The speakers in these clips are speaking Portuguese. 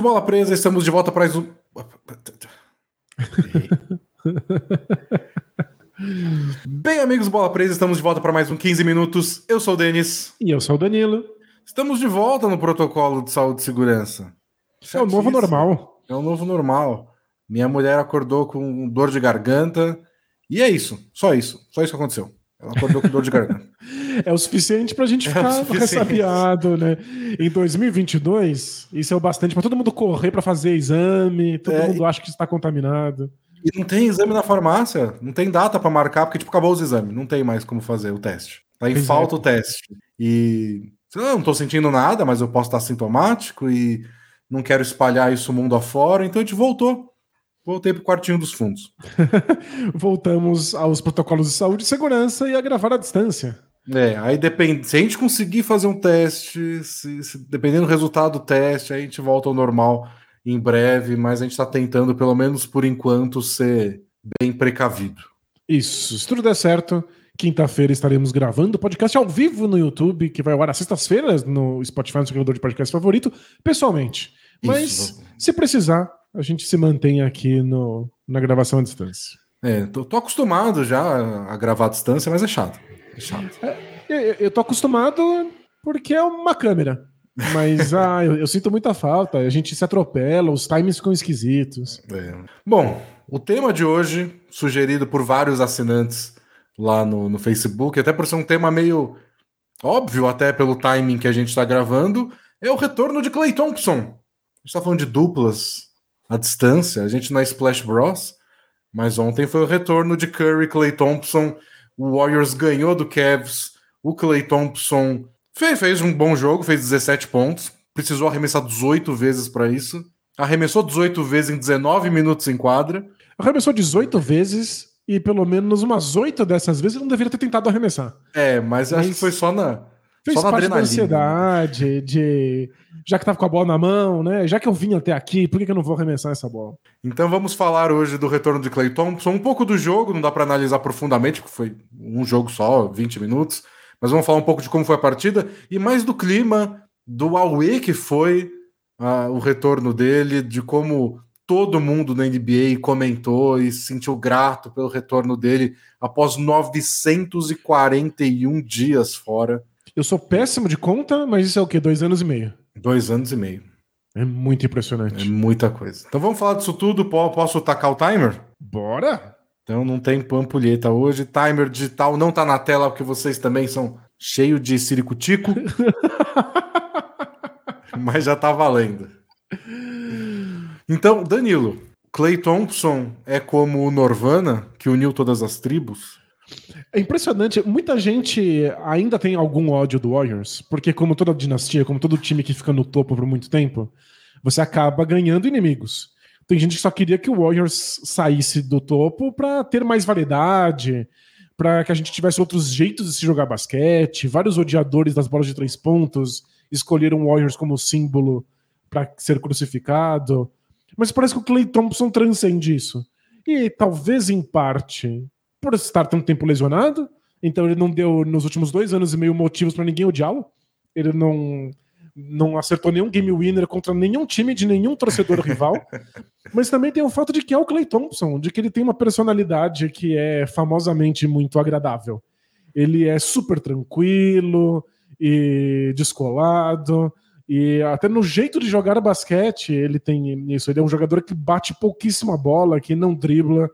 Amigos Bola Presa, estamos de volta para mais um. Bem, amigos Bola Presa, estamos de volta para mais um 15 minutos. Eu sou o Denis. E eu sou o Danilo. Estamos de volta no protocolo de saúde e segurança. É o novo normal. É o novo normal. Minha mulher acordou com dor de garganta. E é isso. Só isso. Só isso que aconteceu. Ela acordou com dor de garganta. É o suficiente para a gente É ficar suficiente. ressabiado, né? Em 2022, isso é o bastante para todo mundo correr para fazer exame, todo É, mundo acha que está contaminado. E não tem exame na farmácia. Não tem data para marcar, porque tipo, acabou os exames. Não tem mais como fazer o teste. Tá em Pois é. falta o teste. E sei lá, não tô sentindo nada, mas eu posso estar sintomático e não quero espalhar isso mundo afora. Então a gente voltou. Voltei pro quartinho dos fundos. Voltamos aos protocolos de saúde e segurança e a gravar à distância. É, aí depende. Se a gente conseguir fazer um teste, se, se- dependendo do resultado do teste, aí a gente volta ao normal em breve, mas a gente está tentando, pelo menos por enquanto, ser bem precavido. Isso, se tudo der certo, quinta-feira estaremos gravando o podcast ao vivo no YouTube, que vai ao ar às sextas-feiras no Spotify, no seu agregador de podcast favorito, pessoalmente. Mas, Isso. se precisar, a gente se mantém aqui no, na gravação à distância. É, tô, tô acostumado já a gravar à distância, mas é chato. É chato. Eu, eu- eu tô acostumado porque é uma câmera. Mas ah, eu, eu sinto muita falta. A gente se atropela, os times ficam esquisitos. É. Bom, o tema de hoje, sugerido por vários assinantes lá no, no Facebook, até por ser um tema meio óbvio, até pelo timing que a gente está gravando, é o retorno de Clay Thompson. A gente está falando de duplas à distância, a gente não é Splash Bros. Mas ontem foi o retorno de Curry, Clay Thompson. O Warriors ganhou do Cavs. O Clay Thompson fez, fez um bom jogo, fez 17 pontos. Precisou arremessar 18 vezes para isso. Arremessou 18 vezes em 19 minutos em quadra. Arremessou 18 vezes e pelo menos umas 8 dessas vezes ele não deveria ter tentado arremessar. É, mas, acho Mas que foi só na, Fez só na parte da adrenalina. ansiedade, de. Já que tava com a bola na mão, né? Já que eu vim até aqui, por que, que eu não vou arremessar essa bola? Então vamos falar hoje do retorno de Clay Thompson, um pouco do jogo, não dá para analisar profundamente, porque foi um jogo só, 20 minutos, mas vamos falar um pouco de como foi a partida e mais do clima, do Aue que foi ah, o retorno dele, de como todo mundo na NBA comentou e se sentiu grato pelo retorno dele após 941 dias fora, Eu sou péssimo de conta, mas isso é o quê? Dois anos e meio. dois anos e meio. É muito É impressionante. muita coisa. Então vamos falar disso tudo. Po- Posso tacar o timer? Bora! Então não tem pampulheta hoje. Timer digital não tá na tela porque vocês também são cheios de ciricutico. mas já tá valendo. Então, Danilo, Clay Thompson é como o Norvana, que uniu todas as tribos? É impressionante. Muita gente ainda tem algum ódio do Warriors, porque, como toda dinastia, como todo time que fica no topo por muito tempo, você acaba ganhando inimigos. Tem gente que só queria que o Warriors saísse do topo para ter mais variedade, para que a gente tivesse outros jeitos de se jogar basquete. Vários odiadores das bolas de três pontos escolheram o Warriors como símbolo para ser crucificado. Mas parece que o Clay Thompson transcende isso. E talvez em parte por estar tanto tempo lesionado, então ele não deu nos últimos dois anos e meio motivos para ninguém odiá-lo. Ele não não acertou nenhum game winner contra nenhum time de nenhum torcedor rival. Mas também tem o fato de que é o Clay Thompson, de que ele tem uma personalidade que é famosamente muito agradável. Ele é super tranquilo e descolado. E até no jeito de jogar basquete, ele tem isso. Ele é um jogador que bate pouquíssima bola, que não dribla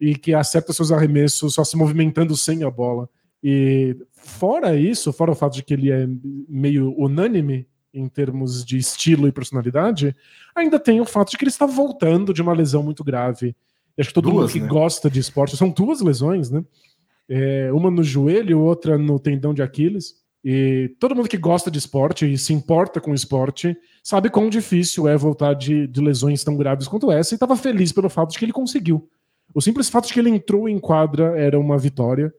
e que acerta seus arremessos só se movimentando sem a bola. E fora isso, fora o fato de que ele é meio unânime em termos de estilo e personalidade, ainda tem o fato de que ele está voltando de uma lesão muito grave. E acho que todo Duas, mundo que né? gosta de esporte, são duas lesões, né? É, uma no joelho, outra no tendão de Aquiles. E todo mundo que gosta de esporte e se importa com esporte sabe quão difícil é voltar de, de lesões tão graves quanto essa e estava feliz pelo fato de que ele conseguiu. O simples fato de que ele entrou em quadra era uma vitória.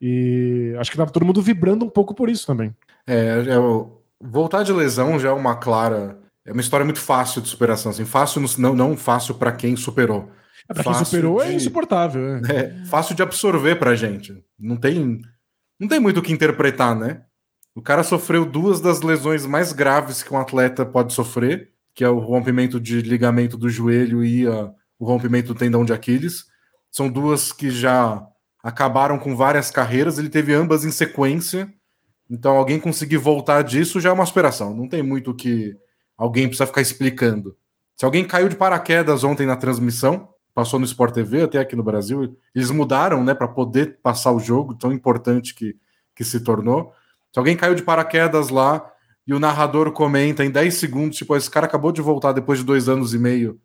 E acho que estava todo mundo vibrando um pouco por isso também. É, é o- voltar de lesão já é uma clara. É uma história muito fácil de superação. Assim, fácil, não, não fácil para quem superou. É, Pra quem Fácil superou é de- insuportável. é. É fácil de absorver pra gente. Não tem, não tem muito o que interpretar, né? O cara sofreu duas das lesões mais graves que um atleta pode sofrer que é o rompimento de ligamento do joelho e a, o rompimento do tendão de Aquiles. São duas que já acabaram com várias carreiras, ele teve ambas em sequência. Então, alguém conseguir voltar disso já é uma aspiração. Não tem muito que alguém precisa ficar explicando. Se alguém caiu de paraquedas ontem na transmissão, passou no Sport TV, até aqui no Brasil, eles mudaram, né, para poder passar o jogo, tão importante que, que se tornou. Se alguém caiu de paraquedas lá e o narrador comenta em 10 segundos, tipo, esse cara acabou de voltar depois de dois anos e meio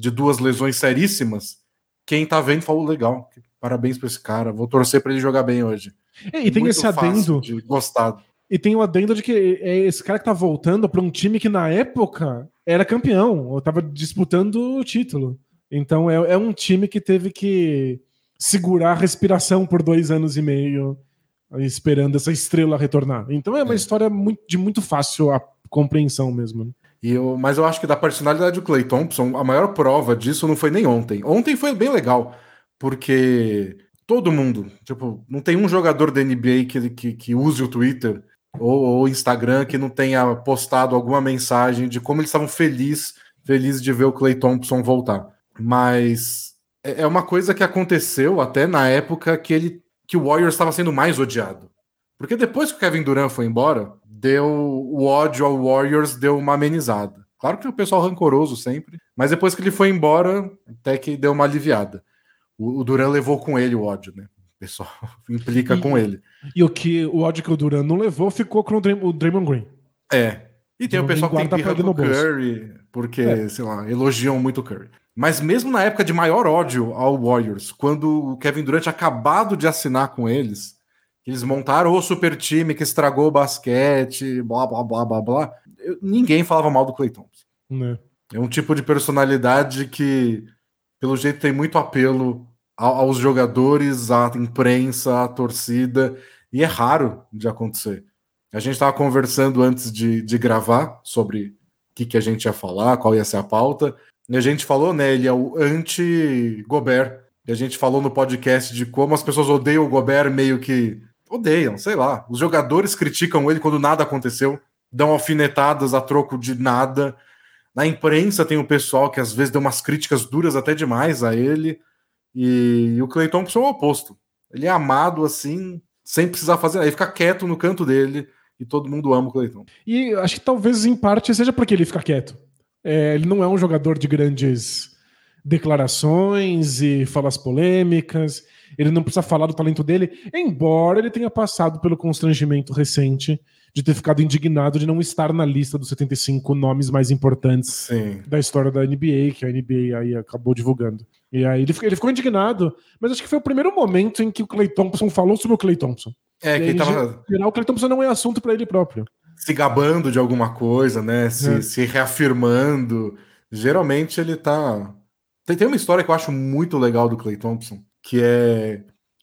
de duas lesões seríssimas, quem tá vendo falou, legal, parabéns para esse cara, vou torcer para ele jogar bem hoje. É, e tem Muito esse adendo. De gostado. E tem o adendo de que é esse cara que tá voltando para um time que na época era campeão, ou tava disputando o título. Então é, é um time que teve que segurar a respiração por dois anos e meio, esperando essa estrela retornar. Então é uma é. história muito, de muito fácil a compreensão mesmo. Né? E eu, mas eu acho que da personalidade do Clay Thompson, a maior prova disso não foi nem ontem. Ontem foi bem legal, porque todo mundo, tipo, não tem um jogador da NBA que, que, que use o Twitter ou o Instagram que não tenha postado alguma mensagem de como eles estavam felizes feliz de ver o Clay Thompson voltar. Mas é, é uma coisa que aconteceu até na época que ele que o Warriors estava sendo mais odiado. Porque depois que o Kevin Durant foi embora, deu o ódio ao Warriors deu uma amenizada. Claro que o pessoal rancoroso sempre, mas depois que ele foi embora, até que deu uma aliviada. O, o Durant levou com ele o ódio, né? O pessoal implica e, com ele. E o que o ódio que o Durant não levou ficou com o, Dray o Draymond Green. É. E tem o, o pessoal que tem birra o Curry, porque, é. sei lá, elogiam muito o Curry. Mas mesmo na época de maior ódio ao Warriors, quando o Kevin Durant acabado de assinar com eles, eles montaram o super time que estragou o basquete, blá blá blá blá blá. Eu, ninguém falava mal do Clay Thompson. É. é um tipo de personalidade que, pelo jeito, tem muito apelo aos jogadores, à imprensa, à torcida, e é raro de acontecer. A gente estava conversando antes de, de gravar sobre o que, que a gente ia falar, qual ia ser a pauta, e a gente falou, né, ele é o anti-Gobert. E a gente falou no podcast de como as pessoas odeiam o Gobert meio que odeiam, sei lá. Os jogadores criticam ele quando nada aconteceu, dão alfinetadas a troco de nada. Na imprensa tem o pessoal que às vezes deu umas críticas duras até demais a ele. E, o Clay Thompson é o oposto. Ele é amado assim, sem precisar fazer nada. Ele fica quieto no canto dele e todo mundo ama o Clay Thompson. E acho que talvez em parte seja porque ele fica quieto. É, ele não é um jogador de grandes declarações e falas polêmicas ele não precisa falar do talento dele, embora ele tenha passado pelo constrangimento recente de ter ficado indignado de não estar na lista dos 75 nomes mais importantes Sim. da história da NBA, que a NBA aí acabou divulgando. E aí ele, ele ficou indignado, mas acho que foi o primeiro momento em que o Clay Thompson falou sobre o Clay Thompson. É, que ele tava... o Clay Thompson não é assunto para ele próprio. Se gabando de alguma coisa, né? Se, é. se reafirmando. Geralmente ele tá. Tem, tem uma história que eu acho muito legal do Clay Thompson, que é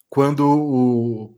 quando o,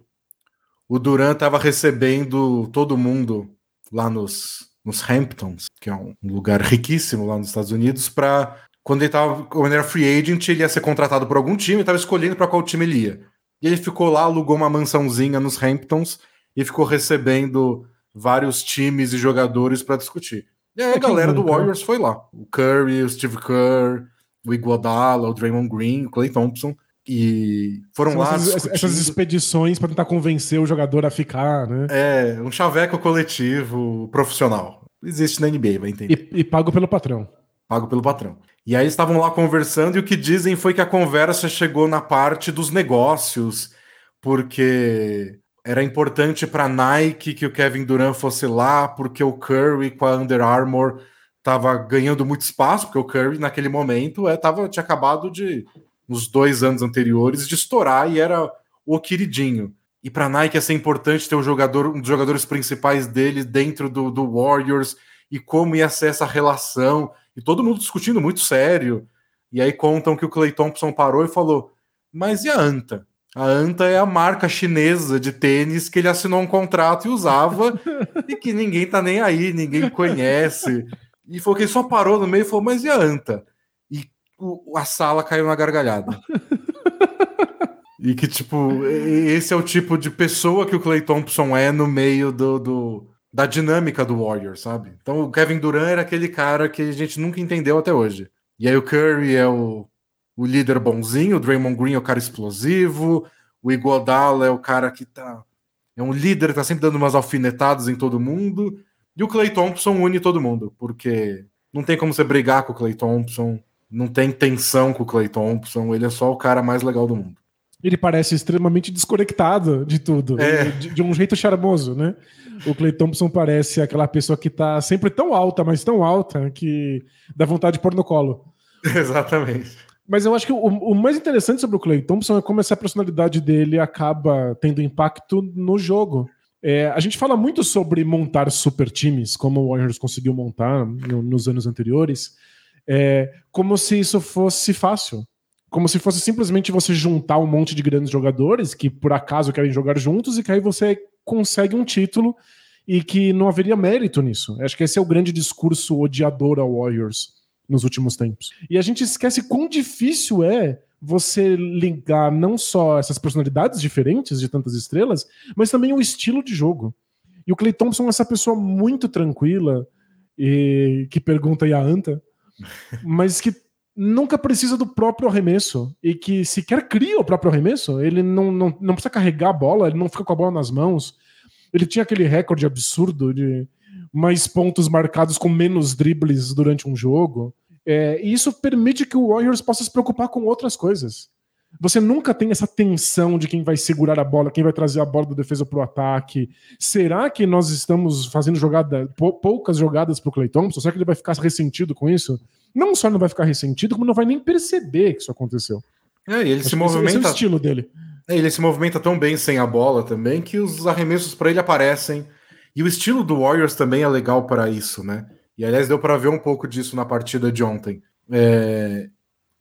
o Duran estava recebendo todo mundo lá nos, nos Hamptons, que é um lugar riquíssimo lá nos Estados Unidos, para quando ele tava, quando ele era free agent, ele ia ser contratado por algum time, estava escolhendo para qual time ele ia. E ele ficou lá, alugou uma mansãozinha nos Hamptons e ficou recebendo vários times e jogadores para discutir. E aí a galera do Warriors foi lá. O Curry, o Steve Kerr, o Iguodala, o Draymond Green, o Clay Thompson. E foram São lá. Essas, essas expedições para tentar convencer o jogador a ficar, né? É, um chaveco coletivo profissional. Existe na NBA, vai entender. E, e pago pelo patrão. Pago pelo patrão. E aí estavam lá conversando e o que dizem foi que a conversa chegou na parte dos negócios, porque era importante para Nike que o Kevin Durant fosse lá, porque o Curry com a Under Armour estava ganhando muito espaço, porque o Curry naquele momento é, tava, tinha acabado de nos dois anos anteriores de estourar e era o queridinho. E para Nike ia ser importante ter um jogador, um dos jogadores principais dele dentro do, do Warriors e como ia ser essa relação. E todo mundo discutindo muito sério. E aí contam que o Clay Thompson parou e falou: Mas e a Anta? A Anta é a marca chinesa de tênis que ele assinou um contrato e usava e que ninguém tá nem aí, ninguém conhece. E falou que ele só parou no meio e falou: Mas e a Anta? A sala caiu na gargalhada. e que, tipo, esse é o tipo de pessoa que o Clay Thompson é no meio do, do, da dinâmica do Warriors, sabe? Então o Kevin Durant era aquele cara que a gente nunca entendeu até hoje. E aí o Curry é o, o líder bonzinho, o Draymond Green é o cara explosivo, o Iguodala é o cara que tá é um líder tá sempre dando umas alfinetadas em todo mundo, e o Clay Thompson une todo mundo, porque não tem como você brigar com o Clay Thompson, não tem tensão com o Clay Thompson, ele é só o cara mais legal do mundo. Ele parece extremamente desconectado de tudo, é. de, de, um jeito charmoso, né? O Clay Thompson parece aquela pessoa que tá sempre tão alta, mas tão alta, que dá vontade de pôr no colo. Exatamente. Mas eu acho que o, o, mais interessante sobre o Clay Thompson é como essa personalidade dele acaba tendo impacto no jogo. É, a gente fala muito sobre montar super times, como o Warriors conseguiu montar no, nos anos anteriores, é, como se isso fosse fácil. Como se fosse simplesmente você juntar um monte de grandes jogadores que por acaso querem jogar juntos e que aí você consegue um título e que não haveria mérito nisso. Acho que esse é o grande discurso odiador ao Warriors nos últimos tempos. E a gente esquece quão difícil é você ligar não só essas personalidades diferentes de tantas estrelas, mas também o estilo de jogo. E o Clay Thompson é essa pessoa muito tranquila e que pergunta aí a Anta, mas que nunca precisa do próprio arremesso e que sequer cria o próprio arremesso. Ele não, não, não precisa carregar a bola, ele não fica com a bola nas mãos. Ele tinha aquele recorde absurdo de mais pontos marcados com menos dribles durante um jogo. É, e isso permite que o Warriors possa se preocupar com outras coisas. Você nunca tem essa tensão de quem vai segurar a bola, quem vai trazer a bola da defesa para o ataque. Será que nós estamos fazendo jogada, poucas jogadas para o Clay Thompson? Será que ele vai ficar ressentido com isso? Não só não vai ficar ressentido, como não vai nem perceber que isso aconteceu. É, ele Acho se movimenta. Esse é o estilo dele. É, ele se movimenta tão bem sem a bola também que os arremessos para ele aparecem. E o estilo do Warriors também é legal para isso, né? E aliás, deu para ver um pouco disso na partida de ontem. É,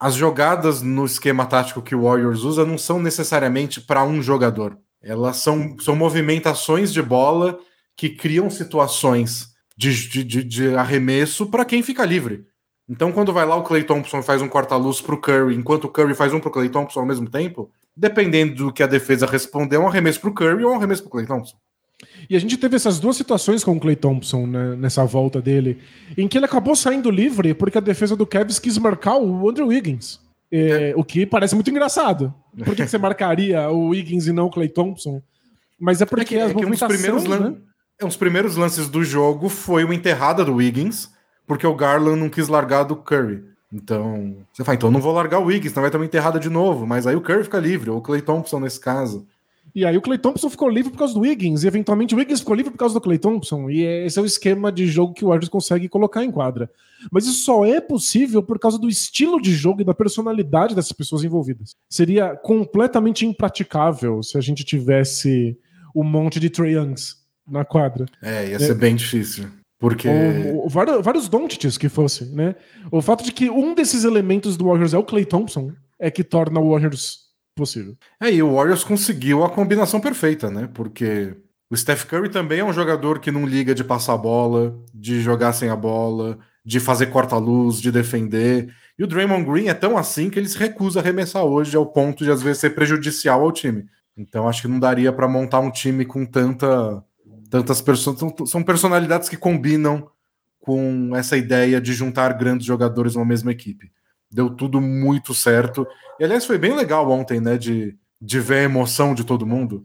as jogadas no esquema tático que o Warriors usa não são necessariamente para um jogador. Elas são, são movimentações de bola que criam situações de, de, de arremesso para quem fica livre. Então, quando vai lá o Clay Thompson faz um corta-luz para o Curry, enquanto o Curry faz um para o Clay Thompson ao mesmo tempo, dependendo do que a defesa responder, é um arremesso para o Curry ou um arremesso para o Clay Thompson. E a gente teve essas duas situações com o Clay Thompson né, nessa volta dele, em que ele acabou saindo livre porque a defesa do Cavs quis marcar o Andrew Wiggins. É, é. O que parece muito engraçado. Por que, você marcaria o Wiggins e não o Clay Thompson? Mas é porque é que, as é que um dos primeiros né? É, uns primeiros lances do jogo foi uma enterrada do Wiggins, porque o Garland não quis largar do Curry. Então, você fala, então não vou largar o Wiggins, então vai ter uma enterrada de novo. Mas aí o Curry fica livre, ou o Clay Thompson nesse caso. E aí o Clay Thompson ficou livre por causa do Wiggins, e eventualmente o Wiggins ficou livre por causa do Clay Thompson, e esse é o esquema de jogo que o Warriors consegue colocar em quadra. Mas isso só é possível por causa do estilo de jogo e da personalidade dessas pessoas envolvidas. Seria completamente impraticável se a gente tivesse um monte de Trae Youngs na quadra. É, ia ser é. bem difícil. Porque. Ou, ou, vários, vários Dontits que fosse, né? O fato de que um desses elementos do Warriors é o Clay Thompson é que torna o Warriors possível. É, e o Warriors conseguiu a combinação perfeita, né? Porque o Steph Curry também é um jogador que não liga de passar a bola, de jogar sem a bola, de fazer corta-luz, de defender. E o Draymond Green é tão assim que ele se recusa a arremessar hoje ao ponto de às vezes ser prejudicial ao time. Então acho que não daria para montar um time com tanta tantas pessoas, são personalidades que combinam com essa ideia de juntar grandes jogadores numa mesma equipe deu tudo muito certo. E aliás, foi bem legal ontem, né? De, de ver a emoção de todo mundo.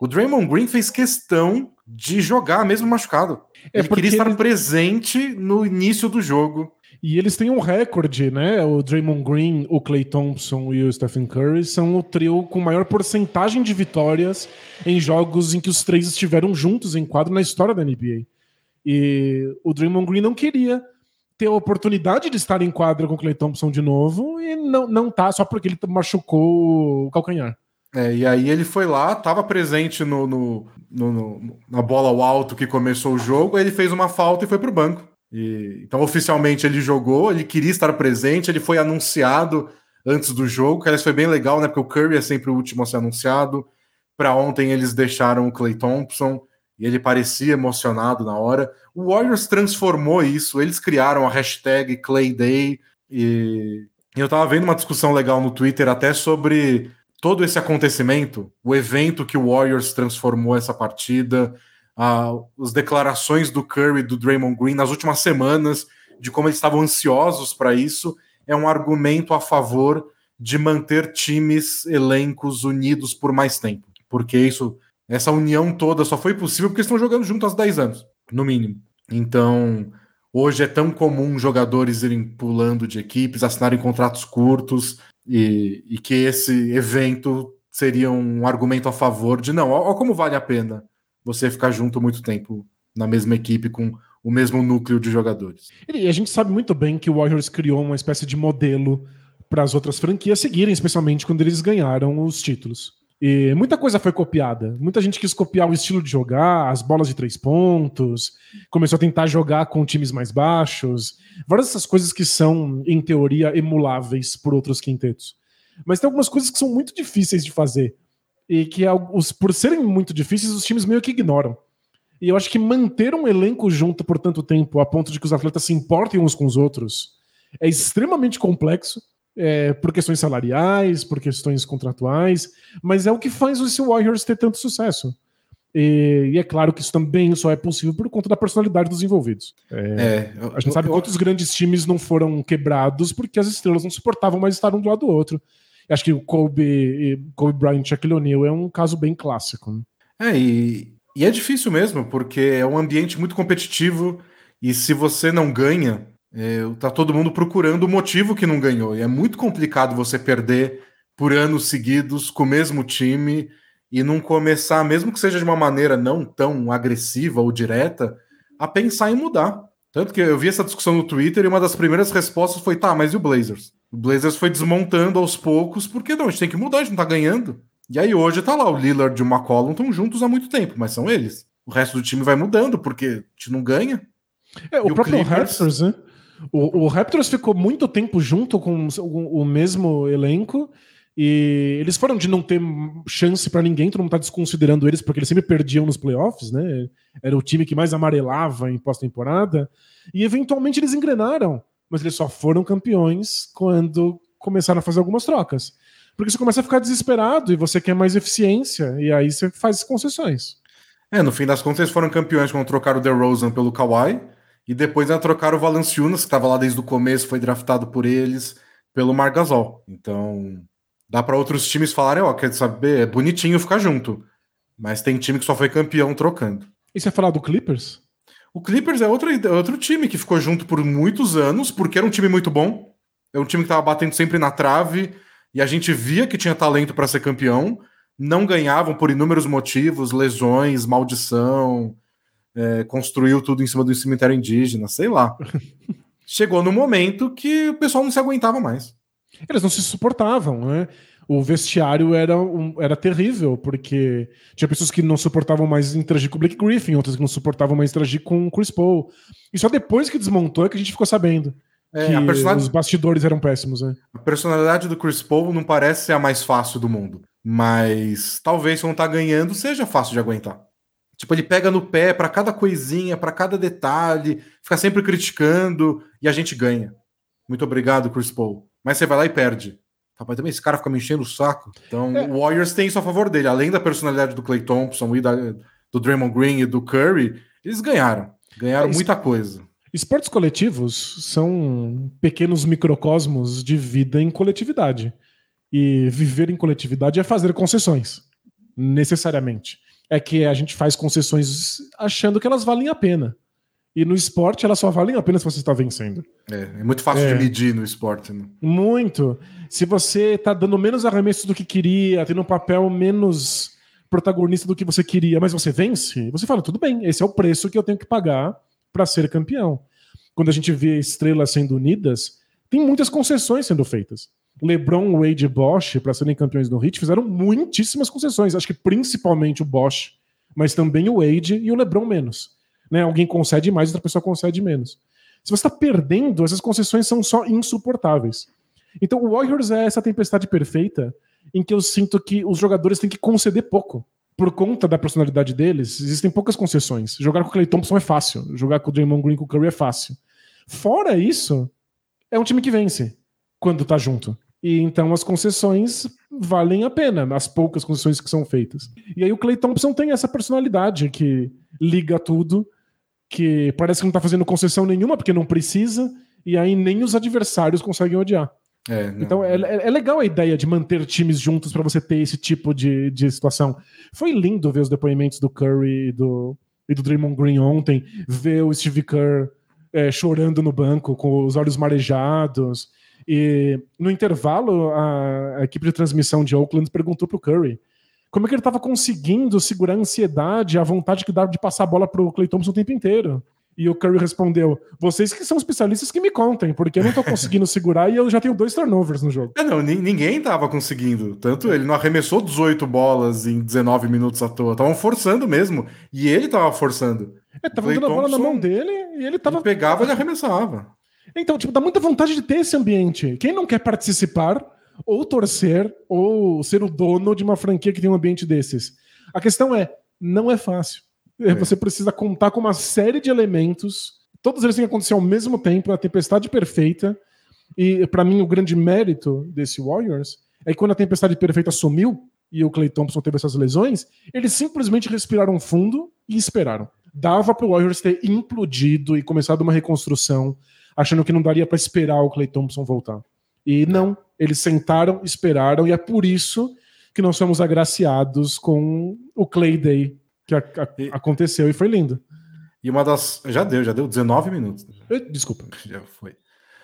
O Draymond Green fez questão de jogar mesmo machucado. É ele queria estar ele... presente no início do jogo. E eles têm um recorde, né? O Draymond Green, o Clay Thompson e o Stephen Curry são o trio com maior porcentagem de vitórias em jogos em que os três estiveram juntos em quadro na história da NBA. E o Draymond Green não queria ter a oportunidade de estar em quadra com o Clay Thompson de novo e não, não tá só porque ele machucou o calcanhar. É, e aí ele foi lá, estava presente no, no, no, no, na bola ao alto que começou o jogo, ele fez uma falta e foi para o banco. E, então, oficialmente, ele jogou, ele queria estar presente, ele foi anunciado antes do jogo, que aliás foi bem legal, né? Porque o Curry é sempre o último a ser anunciado. Para ontem, eles deixaram o Clay Thompson e ele parecia emocionado na hora. O Warriors transformou isso, eles criaram a hashtag Clayday e eu tava vendo uma discussão legal no Twitter até sobre todo esse acontecimento, o evento que o Warriors transformou essa partida, as declarações do Curry e do Draymond Green nas últimas semanas, de como eles estavam ansiosos para isso, é um argumento a favor de manter times, elencos unidos por mais tempo. Porque isso, essa união toda só foi possível porque estão jogando juntos há 10 anos, no mínimo. Então, hoje é tão comum jogadores irem pulando de equipes, assinarem contratos curtos, e, e que esse evento seria um argumento a favor de não, olha como vale a pena você ficar junto muito tempo na mesma equipe com o mesmo núcleo de jogadores. E a gente sabe muito bem que o Warriors criou uma espécie de modelo para as outras franquias seguirem, especialmente quando eles ganharam os títulos. E muita coisa foi copiada. Muita gente quis copiar o estilo de jogar, as bolas de três pontos, começou a tentar jogar com times mais baixos. Várias dessas coisas que são, em teoria, emuláveis por outros quintetos. Mas tem algumas coisas que são muito difíceis de fazer. E que, por serem muito difíceis, os times meio que ignoram. E eu acho que manter um elenco junto por tanto tempo, a ponto de que os atletas se importem uns com os outros, é extremamente complexo, é, por questões salariais, por questões contratuais, mas é o que faz o Warriors ter tanto sucesso. E, e, é claro que isso também só é possível por conta da personalidade dos envolvidos. É, é, eu, a gente sabe eu, quantos eu... grandes times não foram quebrados porque as estrelas não suportavam mais estar um do lado do outro. Acho que o Kobe, Kobe Bryant e Shaquille O'Neal é um caso bem clássico. Né? É, e, e é difícil mesmo, porque é um ambiente muito competitivo e se você não ganha, é, tá todo mundo procurando o motivo que não ganhou. E é muito complicado você perder por anos seguidos com o mesmo time e não começar, mesmo que seja de uma maneira não tão agressiva ou direta, a pensar em mudar. Tanto que eu vi essa discussão no Twitter e uma das primeiras respostas foi: tá, mas e o Blazers? O Blazers foi desmontando aos poucos, porque não, a gente tem que mudar, a gente não tá ganhando. E aí hoje tá lá, o Lillard e o McCollum estão juntos há muito tempo, mas são eles. O resto do time vai mudando, porque a gente não ganha. É, o próprio Clippers... Raptors, né? O, o, Raptors ficou muito tempo junto com o, mesmo elenco e eles foram de não ter chance para ninguém, todo mundo tá desconsiderando eles porque eles sempre perdiam nos playoffs, né? Era o time que mais amarelava em pós-temporada e eventualmente eles engrenaram, mas eles só foram campeões quando começaram a fazer algumas trocas. Porque você começa a ficar desesperado e você quer mais eficiência, e aí você faz concessões. É, no fim das contas, eles foram campeões quando trocaram o DeRozan pelo Kawhi, e depois ainda trocaram o Valanciunas, que estava lá desde o começo, foi draftado por eles, pelo Margasol. Então, dá para outros times falarem, ó, oh, quer saber, é bonitinho ficar junto. Mas tem time que só foi campeão trocando. E você falar do Clippers? O Clippers é outro, é outro time que ficou junto por muitos anos, porque era um time muito bom. É um time que estava batendo sempre na trave, e a gente via que tinha talento para ser campeão, não ganhavam por inúmeros motivos, lesões, maldição, é, construiu tudo em cima do cemitério indígena, sei lá. Chegou no momento que o pessoal não se aguentava mais. Eles não se suportavam, né? O vestiário era, um, era terrível, porque tinha pessoas que não suportavam mais interagir com o Blake Griffin, outras que não suportavam mais interagir com o Chris Paul. E só depois que desmontou é que a gente ficou sabendo. É, que personalidade... os bastidores eram péssimos, né? A personalidade do Chris Paul não parece ser a mais fácil do mundo. Mas talvez quando tá ganhando seja fácil de aguentar. Tipo, ele pega no pé para cada coisinha, para cada detalhe, fica sempre criticando e a gente ganha. Muito obrigado, Chris Paul. Mas você vai lá e perde. Rapaz, também esse cara fica me enchendo o saco. Então, é. o Warriors tem isso a favor dele. Além da personalidade do Clay Thompson e da, do Draymond Green e do Curry, eles ganharam. Ganharam é, muita coisa. Esportes coletivos são pequenos microcosmos de vida em coletividade. E viver em coletividade é fazer concessões, necessariamente. É que a gente faz concessões achando que elas valem a pena. E no esporte elas só valem a pena se você está vencendo. É, é muito fácil é. de medir no esporte. Né? Muito. Se você está dando menos arremessos do que queria, tendo um papel menos protagonista do que você queria, mas você vence, você fala, tudo bem, esse é o preço que eu tenho que pagar para ser campeão. Quando a gente vê estrelas sendo unidas, tem muitas concessões sendo feitas. LeBron, Wade e Bosch, para serem campeões no Heat, fizeram muitíssimas concessões. Acho que principalmente o Bosch, mas também o Wade e o LeBron menos. Né? Alguém concede mais, outra pessoa concede menos. Se você está perdendo, essas concessões são só insuportáveis. Então o Warriors é essa tempestade perfeita em que eu sinto que os jogadores têm que conceder pouco por conta da personalidade deles, existem poucas concessões. Jogar com o Clay Thompson é fácil, jogar com o Draymond Green com o Curry é fácil. Fora isso, é um time que vence quando tá junto. E então as concessões valem a pena, as poucas concessões que são feitas. E aí o Clay Thompson tem essa personalidade que liga tudo, que parece que não tá fazendo concessão nenhuma, porque não precisa, e aí nem os adversários conseguem odiar. É, então é, é, é, legal a ideia de manter times juntos para você ter esse tipo de, de situação. Foi lindo ver os depoimentos do Curry e do, e do Draymond Green ontem, ver o Steve Kerr é, chorando no banco com os olhos marejados. E no intervalo, a, a equipe de transmissão de Oakland perguntou pro Curry como é que ele estava conseguindo segurar a ansiedade, a vontade que dá de passar a bola pro Clay Thompson o tempo inteiro. E o Curry respondeu: Vocês que são especialistas que me contem, porque eu não tô conseguindo segurar e eu já tenho dois turnovers no jogo. É, não, ninguém tava conseguindo. Tanto ele não arremessou 18 bolas em 19 minutos à toa. Estavam forçando mesmo. E ele tava forçando. É, tava dando a bola na mão dele e ele tava. Ele pegava e arremessava. Então, tipo, dá muita vontade de ter esse ambiente. Quem não quer participar, ou torcer, ou ser o dono de uma franquia que tem um ambiente desses? A questão é: não é fácil. É. Você precisa contar com uma série de elementos, todos eles têm que acontecer ao mesmo tempo, a tempestade perfeita. E para mim, o grande mérito desse Warriors é que quando a tempestade perfeita sumiu e o Clay Thompson teve essas lesões, eles simplesmente respiraram fundo e esperaram. Dava para o Warriors ter implodido e começado uma reconstrução, achando que não daria para esperar o Clay Thompson voltar. E não, eles sentaram, esperaram, e é por isso que nós somos agraciados com o Clay Day que a, a, e... aconteceu e foi lindo. E uma das. Já deu, já deu 19 minutos. Desculpa. Já foi.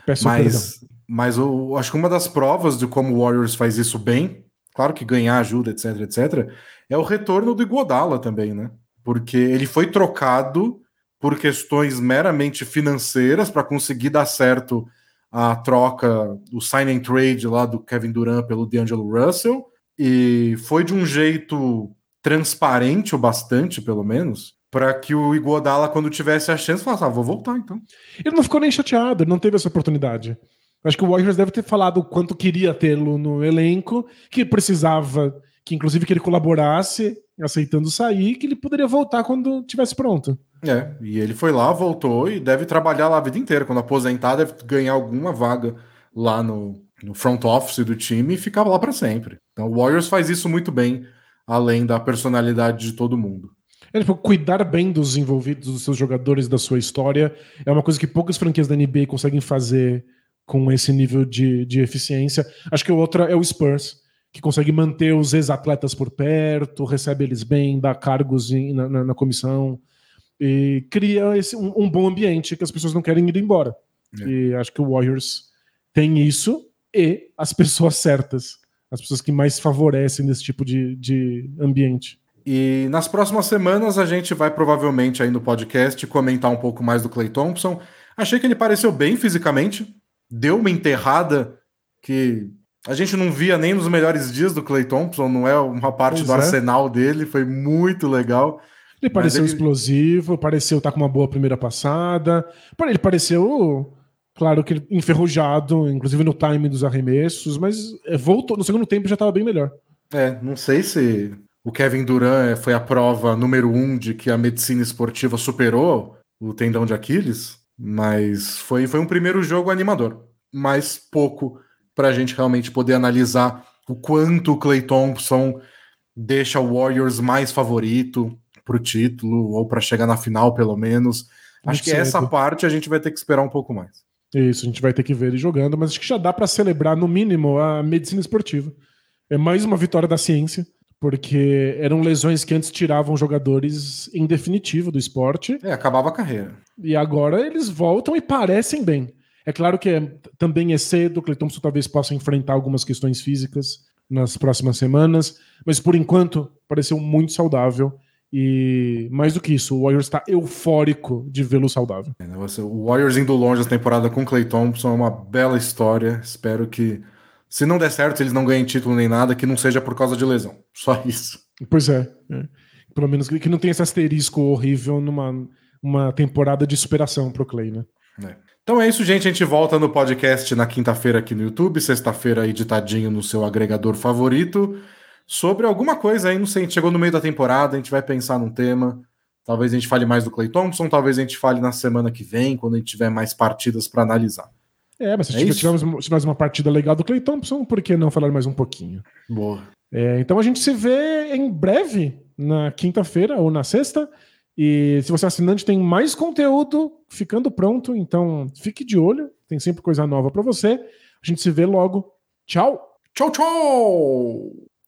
Peço mas, mas eu acho que uma das provas de como o Warriors faz isso bem, claro que ganhar ajuda, etc, etc, é o retorno do Iguodala também, né? Porque ele foi trocado por questões meramente financeiras para conseguir dar certo a troca, o sign and trade lá do Kevin Durant pelo D'Angelo Russell, e foi de um jeito transparente o bastante, pelo menos, para que o Iguodala, quando tivesse a chance, falasse: ah, vou voltar então. Ele não ficou nem chateado, ele não teve essa oportunidade. Acho que o Warriors deve ter falado o quanto queria tê-lo no elenco, que precisava, que inclusive que ele colaborasse, aceitando sair, que ele poderia voltar quando tivesse pronto. É, e ele foi lá, voltou e deve trabalhar lá a vida inteira. Quando aposentar, deve ganhar alguma vaga lá no, no front office do time e ficar lá para sempre. Então o Warriors faz isso muito bem além da personalidade de todo mundo. É, tipo, cuidar bem dos envolvidos, dos seus jogadores, da sua história, é uma coisa que poucas franquias da NBA conseguem fazer com esse nível de, de eficiência. Acho que o outro é o Spurs, que consegue manter os ex-atletas por perto, recebe eles bem, dá cargos em, na, na, na, comissão e cria esse, um, um, bom ambiente que as pessoas não querem ir embora. É. E acho que o Warriors tem isso e as pessoas certas as pessoas que mais favorecem desse tipo de, de ambiente. E nas próximas semanas a gente vai provavelmente aí no podcast comentar um pouco mais do Clay Thompson. Achei que ele pareceu bem fisicamente, deu uma enterrada que a gente não via nem nos melhores dias do Clay Thompson, não é uma parte pois do é. arsenal dele, foi muito legal. Ele pareceu ele... explosivo, pareceu estar com uma boa primeira passada. Ele pareceu Claro que enferrujado, inclusive no time dos arremessos, mas é, voltou no segundo tempo já estava bem melhor. É, não sei se o Kevin Durant foi a prova número um de que a medicina esportiva superou o tendão de Aquiles, mas foi, foi um primeiro jogo animador, mas pouco para a gente realmente poder analisar o quanto o Clay Thompson deixa o Warriors mais favorito para o título ou para chegar na final, pelo menos. Acho que essa parte a gente vai ter que esperar um pouco mais. Isso, a gente vai ter que ver ele jogando, mas acho que já dá para celebrar, no mínimo, a medicina esportiva. É mais uma vitória da ciência, porque eram lesões que antes tiravam jogadores em definitivo do esporte. É, acabava a carreira. E agora eles voltam e parecem bem. É claro que é, também é cedo, o Clay Thompson talvez possa enfrentar algumas questões físicas nas próximas semanas, mas por enquanto pareceu muito saudável e mais do que isso, o Warriors está eufórico de vê-lo saudável. É, né, o Warriors indo longe essa temporada com Clay Thompson é uma bela história. Espero que, se não der certo, eles não ganhem título nem nada, que não seja por causa de lesão. Só isso. Pois é. é. Pelo menos que não tenha esse asterisco horrível numa uma temporada de superação pro Clay, né? É. Então é isso, gente. A gente volta no podcast na quinta-feira aqui no YouTube, sexta-feira editadinho no seu agregador favorito sobre alguma coisa aí, não sei, a gente chegou no meio da temporada, a gente vai pensar num tema. Talvez a gente fale mais do Clay Thompson, talvez a gente fale na semana que vem, quando a gente tiver mais partidas para analisar. É, mas se é tivermos mais uma partida legal do Clay Thompson, por que não falar mais um pouquinho? Boa. É, então a gente se vê em breve, na quinta-feira ou na sexta. E se você é assinante, tem mais conteúdo ficando pronto, então fique de olho, tem sempre coisa nova para você. A gente se vê logo. Tchau! Tchau, tchau!